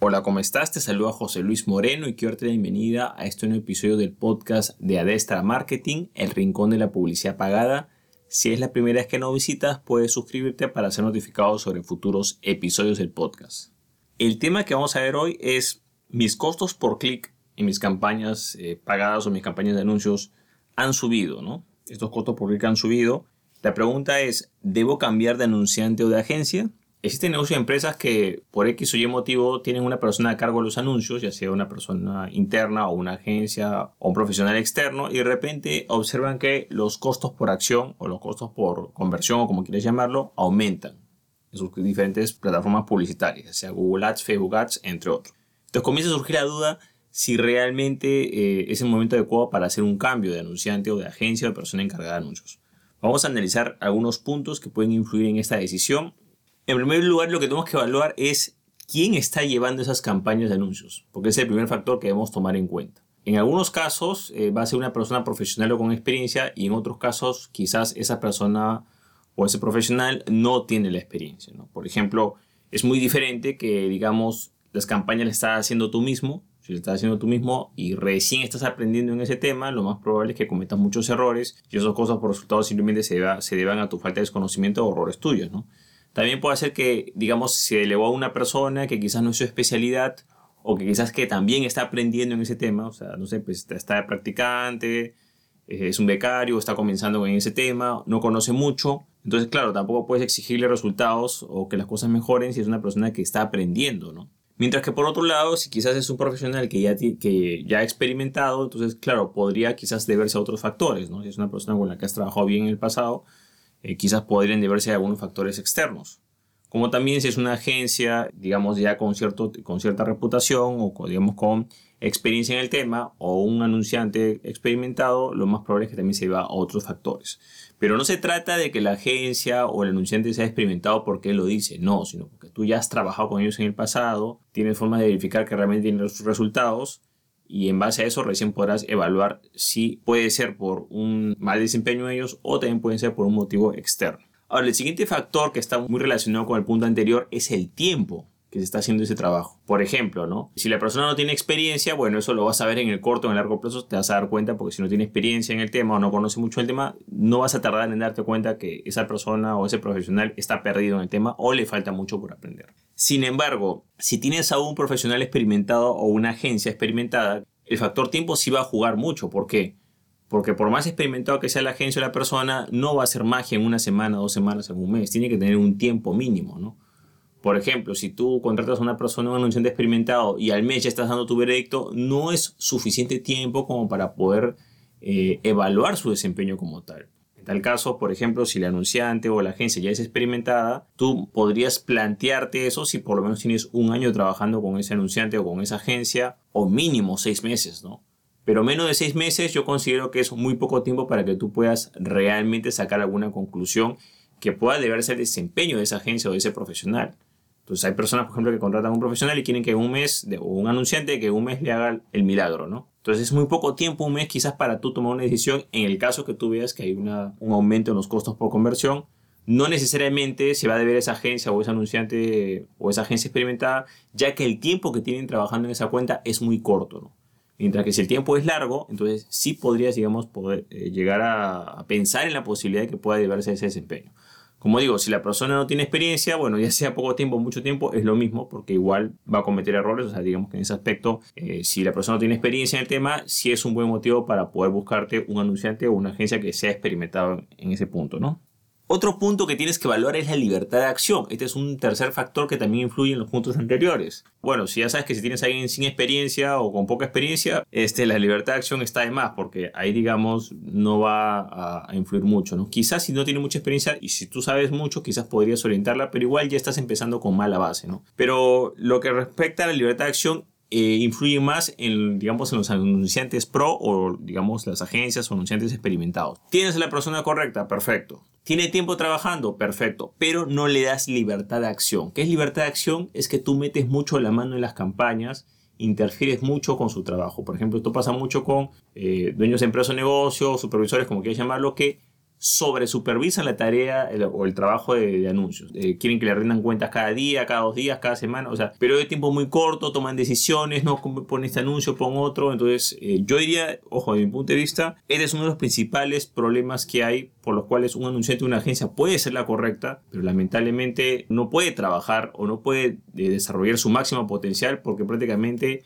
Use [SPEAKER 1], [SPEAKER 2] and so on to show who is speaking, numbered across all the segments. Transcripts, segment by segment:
[SPEAKER 1] Hola, ¿cómo estás? Te saluda José Luis Moreno y quiero darte la bienvenida a este nuevo episodio del podcast de Adestra Marketing, el rincón de la publicidad pagada. Si es la primera vez que nos visitas, puedes suscribirte para ser notificado sobre futuros episodios del podcast. El tema que vamos a ver hoy es mis costos por clic en mis campañas eh, pagadas o mis campañas de anuncios han subido, ¿no? Estos costos por clic han subido. La pregunta es, ¿debo cambiar de anunciante o de agencia? Existen negocios de empresas que por X o Y motivo tienen una persona a cargo de los anuncios, ya sea una persona interna o una agencia o un profesional externo, y de repente observan que los costos por acción o los costos por conversión o como quieras llamarlo aumentan en sus diferentes plataformas publicitarias, sea Google Ads, Facebook Ads, entre otros. Entonces comienza a surgir la duda si realmente eh, es el momento adecuado para hacer un cambio de anunciante o de agencia o de persona encargada de anuncios. Vamos a analizar algunos puntos que pueden influir en esta decisión en primer lugar, lo que tenemos que evaluar es quién está llevando esas campañas de anuncios, porque es el primer factor que debemos tomar en cuenta. En algunos casos eh, va a ser una persona profesional o con experiencia y en otros casos quizás esa persona o ese profesional no tiene la experiencia. Por ejemplo, es muy diferente que, digamos, las campañas las estás haciendo tú mismo. Si las estás haciendo tú mismo y recién estás aprendiendo en ese tema, lo más probable es que cometas muchos errores y esas cosas por resultados simplemente se, se deban a tu falta de desconocimiento o errores tuyos. También puede ser que, digamos, se elevó a una persona que quizás no es su especialidad o que quizás que también está aprendiendo en ese tema, o sea, no sé, pues está practicante, eh, es un becario, está comenzando en ese tema, no conoce mucho. Entonces, claro, tampoco puedes exigirle resultados o que las cosas mejoren si es una persona que está aprendiendo, ¿no? Mientras que por otro lado, si quizás es un profesional que ya, que ya ha experimentado, entonces, claro, podría quizás deberse a otros factores, ¿no? Si es una persona con la que has trabajado bien en el pasado, eh, quizás podrían deberse a algunos factores externos. Como también si es una agencia, digamos, ya con, cierto, con cierta reputación o digamos con experiencia en el tema o un anunciante experimentado, lo más probable es que también se va a otros factores. Pero no se trata de que la agencia o el anunciante sea experimentado porque él lo dice, no, sino porque tú ya has trabajado con ellos en el pasado, tienes forma de verificar que realmente tienen los resultados y en base a eso recién podrás evaluar si puede ser por un mal desempeño de ellos o también puede ser por un motivo externo. Ahora, el siguiente factor que está muy relacionado con el punto anterior es el tiempo que se está haciendo ese trabajo. Por ejemplo, ¿no? Si la persona no tiene experiencia, bueno, eso lo vas a ver en el corto o en el largo plazo, te vas a dar cuenta porque si no tiene experiencia en el tema o no conoce mucho el tema, no vas a tardar en darte cuenta que esa persona o ese profesional está perdido en el tema o le falta mucho por aprender. Sin embargo, si tienes a un profesional experimentado o una agencia experimentada, el factor tiempo sí va a jugar mucho. ¿Por qué? Porque por más experimentado que sea la agencia o la persona, no va a ser magia en una semana, dos semanas, en un mes. Tiene que tener un tiempo mínimo, ¿no? Por ejemplo, si tú contratas a una persona, un anunciante experimentado, y al mes ya estás dando tu veredicto, no es suficiente tiempo como para poder eh, evaluar su desempeño como tal tal caso, por ejemplo, si el anunciante o la agencia ya es experimentada, tú podrías plantearte eso si por lo menos tienes un año trabajando con ese anunciante o con esa agencia, o mínimo seis meses, ¿no? Pero menos de seis meses yo considero que es muy poco tiempo para que tú puedas realmente sacar alguna conclusión que pueda deberse al desempeño de esa agencia o de ese profesional. Entonces hay personas, por ejemplo, que contratan a un profesional y quieren que un mes, o un anunciante, que un mes le haga el milagro, ¿no? Entonces es muy poco tiempo, un mes quizás para tú tomar una decisión en el caso que tú veas que hay una, un aumento en los costos por conversión. No necesariamente se va a deber a esa agencia o ese anunciante o esa agencia experimentada, ya que el tiempo que tienen trabajando en esa cuenta es muy corto, ¿no? Mientras que si el tiempo es largo, entonces sí podrías, digamos, poder eh, llegar a, a, pensar en la posibilidad de que pueda deberse a ese desempeño. Como digo, si la persona no tiene experiencia, bueno, ya sea poco tiempo o mucho tiempo, es lo mismo, porque igual va a cometer errores. O sea, digamos que en ese aspecto, eh, si la persona no tiene experiencia en el tema, sí es un buen motivo para poder buscarte un anunciante o una agencia que sea experimentado en ese punto, ¿no? Otro punto que tienes que evaluar es la libertad de acción. Este es un tercer factor que también influye en los puntos anteriores. Bueno, si ya sabes que si tienes a alguien sin experiencia o con poca experiencia, este, la libertad de acción está de más porque ahí, digamos, no va a, influir mucho. ¿no? Quizás si no tiene mucha experiencia y si tú sabes mucho, quizás podrías orientarla, pero igual ya estás empezando con mala base. ¿no? Pero lo que respecta a la libertad de acción, eh, influye más en, digamos, en los anunciantes pro o, digamos, las agencias o anunciantes experimentados. ¿Tienes a la persona correcta? Perfecto. ¿Tiene tiempo trabajando? Perfecto. Pero no le das libertad de acción. ¿Qué es libertad de acción? Es que tú metes mucho la mano en las campañas interfieres mucho con su trabajo. Por ejemplo, esto pasa mucho con eh, dueños de empresas o negocios, supervisores, como quieras llamarlo, que sobre supervisan la tarea o el trabajo de, anuncios. Eh, quieren que le rindan cuentas cada día, cada dos días, cada semana. O sea, pero de tiempo muy corto, toman decisiones, no pon este anuncio, pon otro. Entonces, eh, yo diría, ojo, de mi punto de vista, este es uno de los principales problemas que hay por los cuales un anunciante de una agencia puede ser la correcta, pero lamentablemente no puede trabajar o no puede eh, desarrollar su máximo potencial porque prácticamente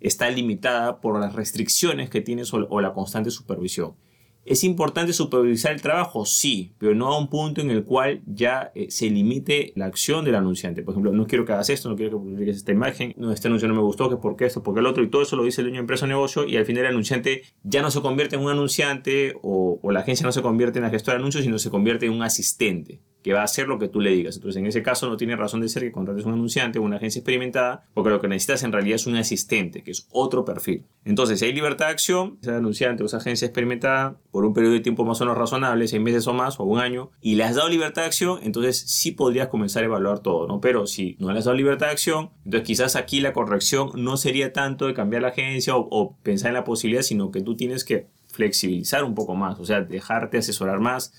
[SPEAKER 1] está limitada por las restricciones que tiene o la constante supervisión. ¿Es importante supervisar el trabajo? Sí, pero no a un punto en el cual ya eh, se limite la acción del anunciante. Por ejemplo, no quiero que hagas esto, no quiero que publiques esta imagen, no, este anuncio no me gustó, que por qué esto, porque el otro, y todo eso lo dice el dueño de empresa o negocio, y al final el anunciante ya no se convierte en un anunciante o la agencia no se convierte en la gestora de anuncios, sino se convierte en un asistente que va a hacer lo que tú le digas. Entonces, en ese caso no tiene razón de ser que contrates un anunciante o una agencia experimentada, porque lo que necesitas en realidad es un asistente, que es otro perfil. Entonces, si hay libertad de acción, ese anunciante o esa agencia experimentada, por un periodo de tiempo más o menos razonable, seis meses o más, o un año, y le has dado libertad de acción, entonces sí podrías comenzar a evaluar todo, ¿no? Pero si no le has dado libertad de acción, entonces quizás aquí la corrección no sería tanto de cambiar la agencia o, o pensar en la posibilidad, sino que tú tienes que flexibilizar un poco más, o sea, dejarte asesorar más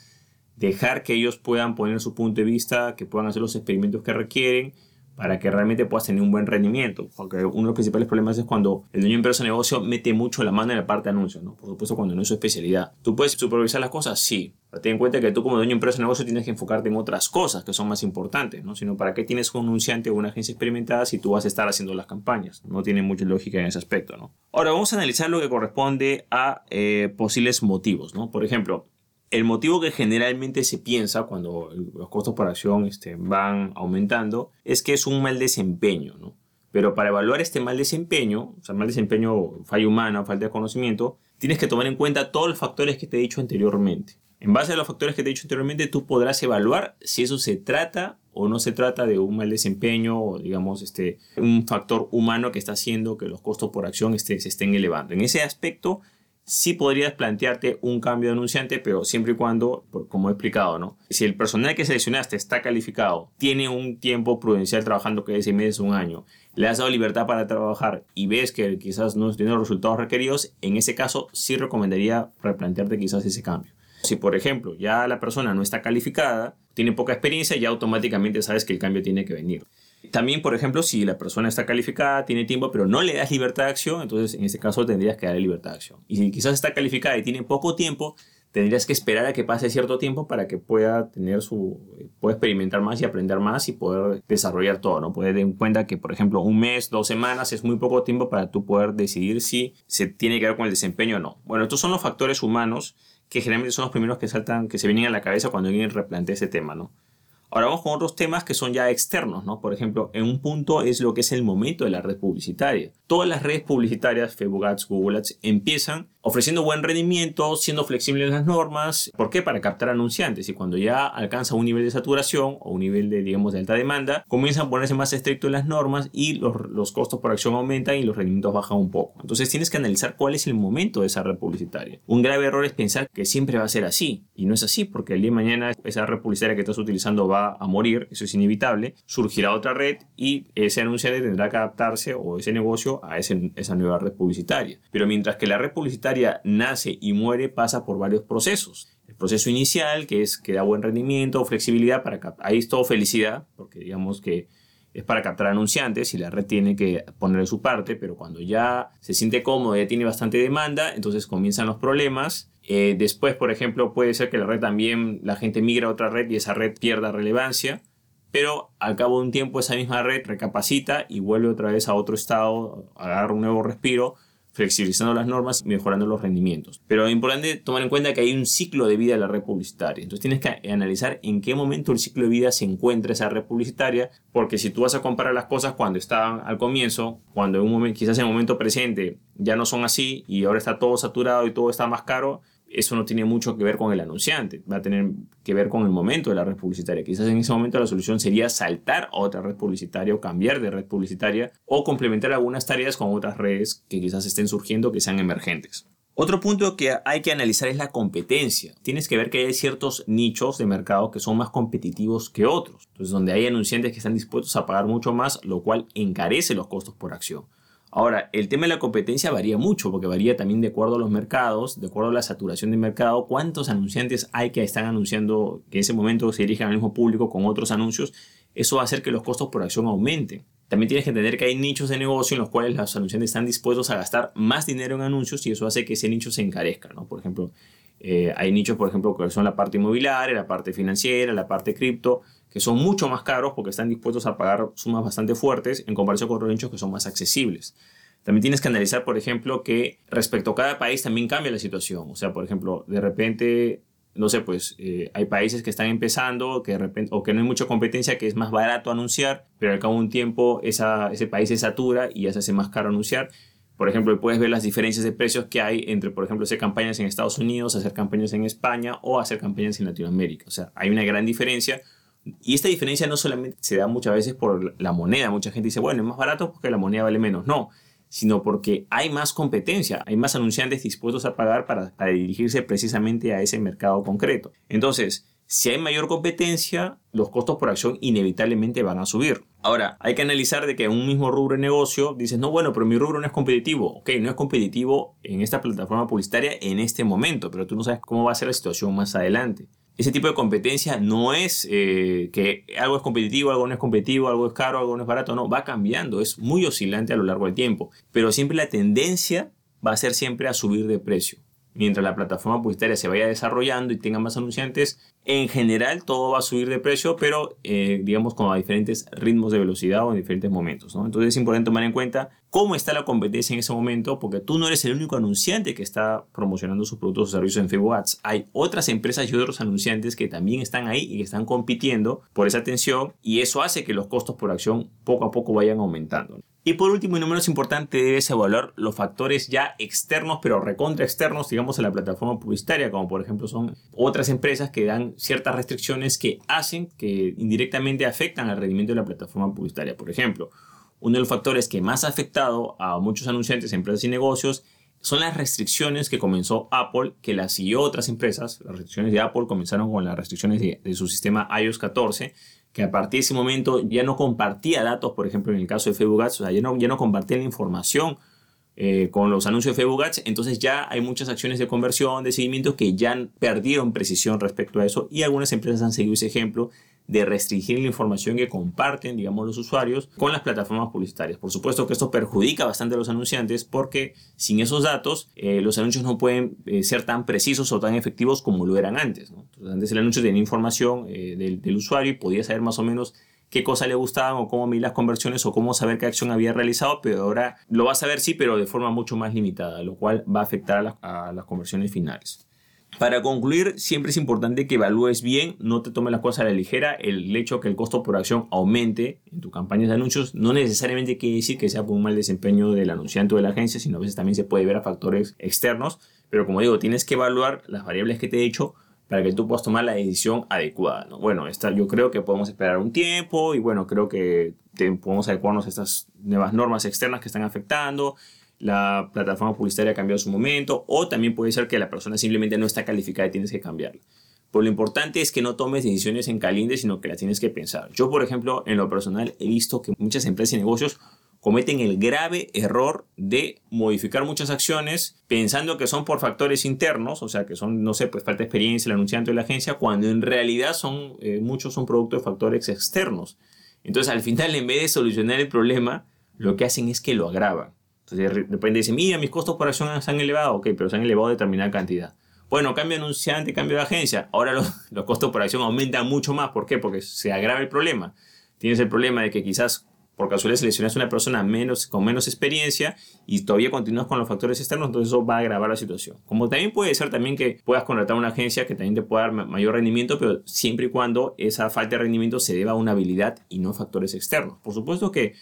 [SPEAKER 1] dejar que ellos puedan poner su punto de vista, que puedan hacer los experimentos que requieren para que realmente puedas tener un buen rendimiento. Porque uno de los principales problemas es cuando el dueño de empresa de negocio mete mucho la mano en la parte de anuncios, ¿no? Por supuesto, cuando no es su especialidad. ¿Tú puedes supervisar las cosas? Sí. Pero ten en cuenta que tú como dueño de empresa de negocio tienes que enfocarte en otras cosas que son más importantes, ¿no? Sino para qué tienes un anunciante o una agencia experimentada si tú vas a estar haciendo las campañas. No tiene mucha lógica en ese aspecto, ¿no? Ahora vamos a analizar lo que corresponde a eh, posibles motivos, ¿no? Por ejemplo, el motivo que generalmente se piensa cuando los costos por acción este, van aumentando es que es un mal desempeño, ¿no? Pero para evaluar este mal desempeño, o sea, mal desempeño, falla humana, falta de conocimiento, tienes que tomar en cuenta todos los factores que te he dicho anteriormente. En base a los factores que te he dicho anteriormente, tú podrás evaluar si eso se trata o no se trata de un mal desempeño o, digamos, este, un factor humano que está haciendo que los costos por acción este, se estén elevando. En ese aspecto, sí podrías plantearte un cambio de anunciante, pero siempre y cuando, como he explicado, ¿no? Si el personal que seleccionaste está calificado, tiene un tiempo prudencial trabajando que es seis meses, un año, le has dado libertad para trabajar y ves que quizás no tiene los resultados requeridos, en ese caso sí recomendaría replantearte quizás ese cambio. Si, por ejemplo, ya la persona no está calificada, tiene poca experiencia, ya automáticamente sabes que el cambio tiene que venir. También, por ejemplo, si la persona está calificada, tiene tiempo, pero no le das libertad de acción, entonces en ese caso tendrías que darle libertad de acción. Y si quizás está calificada y tiene poco tiempo, tendrías que esperar a que pase cierto tiempo para que pueda tener su pueda experimentar más y aprender más y poder desarrollar todo, ¿no? Puede tener en cuenta que, por ejemplo, un mes, dos semanas es muy poco tiempo para tú poder decidir si se tiene que ver con el desempeño o no. Bueno, estos son los factores humanos que generalmente son los primeros que saltan, que se vienen a la cabeza cuando alguien replantea ese tema, ¿no? Ahora vamos con otros temas que son ya externos, ¿no? Por ejemplo, en un punto es lo que es el momento de la red publicitaria. Todas las redes publicitarias, Facebook Ads, Google Ads, empiezan ofreciendo buen rendimiento, siendo flexibles en las normas. ¿Por qué? Para captar anunciantes. Y cuando ya alcanza un nivel de saturación o un nivel de, digamos, alta demanda, comienzan a ponerse más estrictos las normas y los, los costos por acción aumentan y los rendimientos bajan un poco. Entonces tienes que analizar cuál es el momento de esa red publicitaria. Un grave error es pensar que siempre va a ser así. Y no es así, porque el día de mañana esa red publicitaria que estás utilizando va a morir, eso es inevitable. Surgirá otra red y ese anunciante tendrá que adaptarse o ese negocio a ese, esa nueva red publicitaria. Pero mientras que la red publicitaria nace y muere pasa por varios procesos. El proceso inicial, que es que da buen rendimiento, flexibilidad, para ahí es todo felicidad, porque digamos que es para captar anunciantes y la red tiene que ponerle su parte, pero cuando ya se siente cómodo, ya tiene bastante demanda, entonces comienzan los problemas. Eh, después, por ejemplo, puede ser que la red también, la gente migra a otra red y esa red pierda relevancia, pero al cabo de un tiempo esa misma red recapacita y vuelve otra vez a otro estado, agarra un nuevo respiro flexibilizando las normas y mejorando los rendimientos. Pero es importante tomar en cuenta que hay un ciclo de vida de la red publicitaria. Entonces tienes que analizar en qué momento el ciclo de vida se encuentra esa red publicitaria, porque si tú vas a comparar las cosas cuando estaban al comienzo, cuando en un momento, quizás en el momento presente ya no son así y ahora está todo saturado y todo está más caro, eso no tiene mucho que ver con el anunciante, va a tener que ver con el momento de la red publicitaria. Quizás en ese momento la solución sería saltar a otra red publicitaria o cambiar de red publicitaria o complementar algunas tareas con otras redes que quizás estén surgiendo que sean emergentes. Otro punto que hay que analizar es la competencia. Tienes que ver que hay ciertos nichos de mercado que son más competitivos que otros. Entonces, donde hay anunciantes que están dispuestos a pagar mucho más, lo cual encarece los costos por acción. Ahora, el tema de la competencia varía mucho, porque varía también de acuerdo a los mercados, de acuerdo a la saturación de mercado, cuántos anunciantes hay que están anunciando, que en ese momento se dirigen al mismo público con otros anuncios, eso va a hacer que los costos por acción aumenten. También tienes que entender que hay nichos de negocio en los cuales los anunciantes están dispuestos a gastar más dinero en anuncios y eso hace que ese nicho se encarezca, ¿no? Por ejemplo, eh, hay nichos, por ejemplo, que son la parte inmobiliaria, la parte financiera, la parte cripto, que son mucho más caros porque están dispuestos a pagar sumas bastante fuertes en comparación con otros nichos que son más accesibles. También tienes que analizar, por ejemplo, que respecto a cada país también cambia la situación. O sea, por ejemplo, de repente, no sé, pues eh, hay países que están empezando que de repente, o que no hay mucha competencia, que es más barato anunciar, pero al cabo de un tiempo esa, ese país se satura y ya se hace más caro anunciar. Por ejemplo, puedes ver las diferencias de precios que hay entre, por ejemplo, hacer campañas en Estados Unidos, hacer campañas en España o hacer campañas en Latinoamérica. O sea, hay una gran diferencia. Y esta diferencia no solamente se da muchas veces por la moneda. Mucha gente dice, bueno, es más barato porque la moneda vale menos. No, sino porque hay más competencia, hay más anunciantes dispuestos a pagar para, para dirigirse precisamente a ese mercado concreto. Entonces, si hay mayor competencia, los costos por acción inevitablemente van a subir. Ahora, hay que analizar de que un mismo rubro de negocio dices, no, bueno, pero mi rubro no es competitivo. Ok, no es competitivo en esta plataforma publicitaria en este momento, pero tú no sabes cómo va a ser la situación más adelante. Ese tipo de competencia no es eh, que algo es competitivo, algo no es competitivo, algo es caro, algo no es barato, no, va cambiando, es muy oscilante a lo largo del tiempo, pero siempre la tendencia va a ser siempre a subir de precio mientras la plataforma publicitaria se vaya desarrollando y tenga más anunciantes, en general todo va a subir de precio, pero eh, digamos con a diferentes ritmos de velocidad o en diferentes momentos. Entonces es importante tomar en cuenta cómo está la competencia en ese momento, porque tú no eres el único anunciante que está promocionando sus productos o servicios en Facebook Ads. Hay otras empresas y otros anunciantes que también están ahí y que están compitiendo por esa atención y eso hace que los costos por acción poco a poco vayan aumentando. Y por último y no menos importante, debes evaluar los factores ya externos, pero recontra externos, digamos, a la plataforma publicitaria, como por ejemplo son otras empresas que dan ciertas restricciones que hacen que indirectamente afectan al rendimiento de la plataforma publicitaria. Por ejemplo, uno de los factores que más ha afectado a muchos anunciantes, empresas y negocios son las restricciones que comenzó Apple, que las siguió otras empresas. Las restricciones de Apple comenzaron con las restricciones de, de su sistema iOS 14 que a partir de ese momento ya no compartía datos, por ejemplo, en el caso de Facebook Ads, o sea, ya no, ya no compartía la información eh, con los anuncios de Facebook Ads, entonces ya hay muchas acciones de conversión, de seguimiento que ya perdieron precisión respecto a eso y algunas empresas han seguido ese ejemplo de restringir la información que comparten, digamos, los usuarios con las plataformas publicitarias. Por supuesto que esto perjudica bastante a los anunciantes porque sin esos datos eh, los anuncios no pueden eh, ser tan precisos o tan efectivos como lo eran antes. antes el anuncio tenía información eh, del, usuario y podía saber más o menos qué cosa le gustaban o cómo medir las conversiones o cómo saber qué acción había realizado, pero ahora lo va a saber sí, pero de forma mucho más limitada, lo cual va a afectar a las conversiones finales. Para concluir, siempre es importante que evalúes bien, no te tomes las cosas a la ligera. El hecho que el costo por acción aumente en tu campaña de anuncios no necesariamente quiere decir que sea por un mal desempeño del anunciante o de la agencia, sino a veces también se puede ver a factores externos. Pero como digo, tienes que evaluar las variables que te he dicho para que tú puedas tomar la decisión adecuada. Bueno, esta, yo creo que podemos esperar un tiempo y bueno, creo que podemos adecuarnos a estas nuevas normas externas que están afectando la plataforma publicitaria ha cambiado su momento o también puede ser que la persona simplemente no está calificada y tienes que cambiarla. Pero lo importante es que no tomes decisiones en caliente, sino que las tienes que pensar. Yo, por ejemplo, en lo personal he visto que muchas empresas y negocios cometen el grave error de modificar muchas acciones pensando que son por factores internos, o sea, que son, no sé, pues falta de experiencia el anunciante de la agencia, cuando en realidad son, eh, muchos son producto de factores externos. Entonces, al final, en vez de solucionar el problema, lo que hacen es que lo agravan. Entonces de repente dicen, mira, mis costos por acción se han elevado, ok, pero se han elevado determinada cantidad. Bueno, cambio de anunciante, cambio de agencia. Ahora los, los, costos por acción aumentan mucho más. ¿Por qué? Porque se agrava el problema. Tienes el problema de que quizás por casualidad seleccionas una persona menos, con menos experiencia y todavía continúas con los factores externos, entonces eso va a agravar la situación. Como también puede ser también que puedas contratar una agencia que también te pueda dar mayor rendimiento, pero siempre y cuando esa falta de rendimiento se deba a una habilidad y no a factores externos. Por supuesto que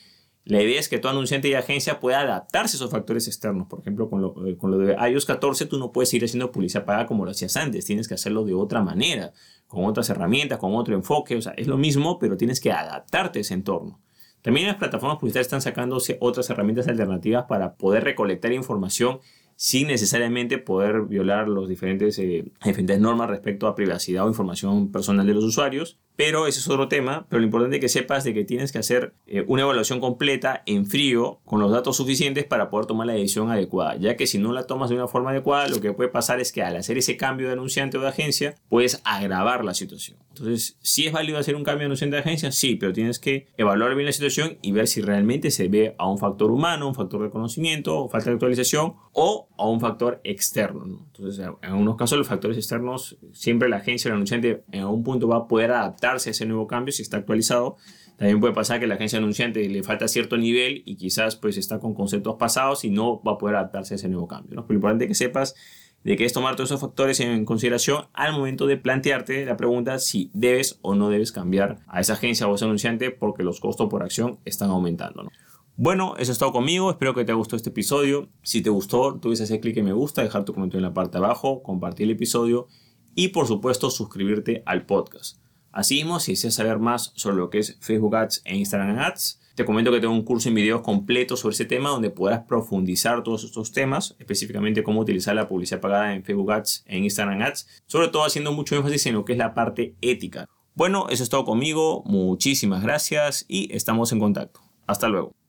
[SPEAKER 1] la idea es que tu anunciante y agencia pueda adaptarse a esos factores externos. Por ejemplo, con lo, eh, con lo de iOS 14 tú no puedes ir haciendo publicidad pagada como lo hacías antes. Tienes que hacerlo de otra manera, con otras herramientas, con otro enfoque. O sea, es lo mismo, pero tienes que adaptarte a ese entorno. También las plataformas publicitarias están sacando otras herramientas alternativas para poder recolectar información sin necesariamente poder violar los diferentes, eh, diferentes normas respecto a privacidad o información personal de los usuarios. Pero ese es otro tema. Pero lo importante es que sepas de que tienes que hacer eh, una evaluación completa en frío con los datos suficientes para poder tomar la decisión adecuada, ya que si no la tomas de una forma adecuada, lo que puede pasar es que al hacer ese cambio de anunciante o de agencia, puedes agravar la situación. Entonces, si es válido hacer un cambio de anunciante de agencia, sí, pero tienes que evaluar bien la situación y ver si realmente se ve a un factor humano, un factor de conocimiento, falta de actualización o a un factor externo. Entonces, en algunos casos los factores externos, siempre la agencia o el anunciante en algún punto va a poder adaptarse a ese nuevo cambio si está actualizado. También puede pasar que la agencia anunciante le falta cierto nivel y quizás pues está con conceptos pasados y no va a poder adaptarse a ese nuevo cambio. Pero lo importante es que sepas de que es tomar todos esos factores en consideración al momento de plantearte la pregunta si debes o no debes cambiar a esa agencia o ese anunciante porque los costos por acción están aumentando. Bueno, eso es todo conmigo. Espero que te haya gustado este episodio. Si te gustó, tú hacer clic en me gusta, dejar tu comentario en la parte de abajo, compartir el episodio y por supuesto suscribirte al podcast. Asimismo, si deseas saber más sobre lo que es Facebook Ads e Instagram Ads, te comento que tengo un curso en videos completo sobre ese tema donde podrás profundizar todos estos temas, específicamente cómo utilizar la publicidad pagada en Facebook Ads e Instagram Ads, sobre todo haciendo mucho énfasis en lo que es la parte ética. Bueno, eso es todo conmigo, muchísimas gracias y estamos en contacto. Hasta luego.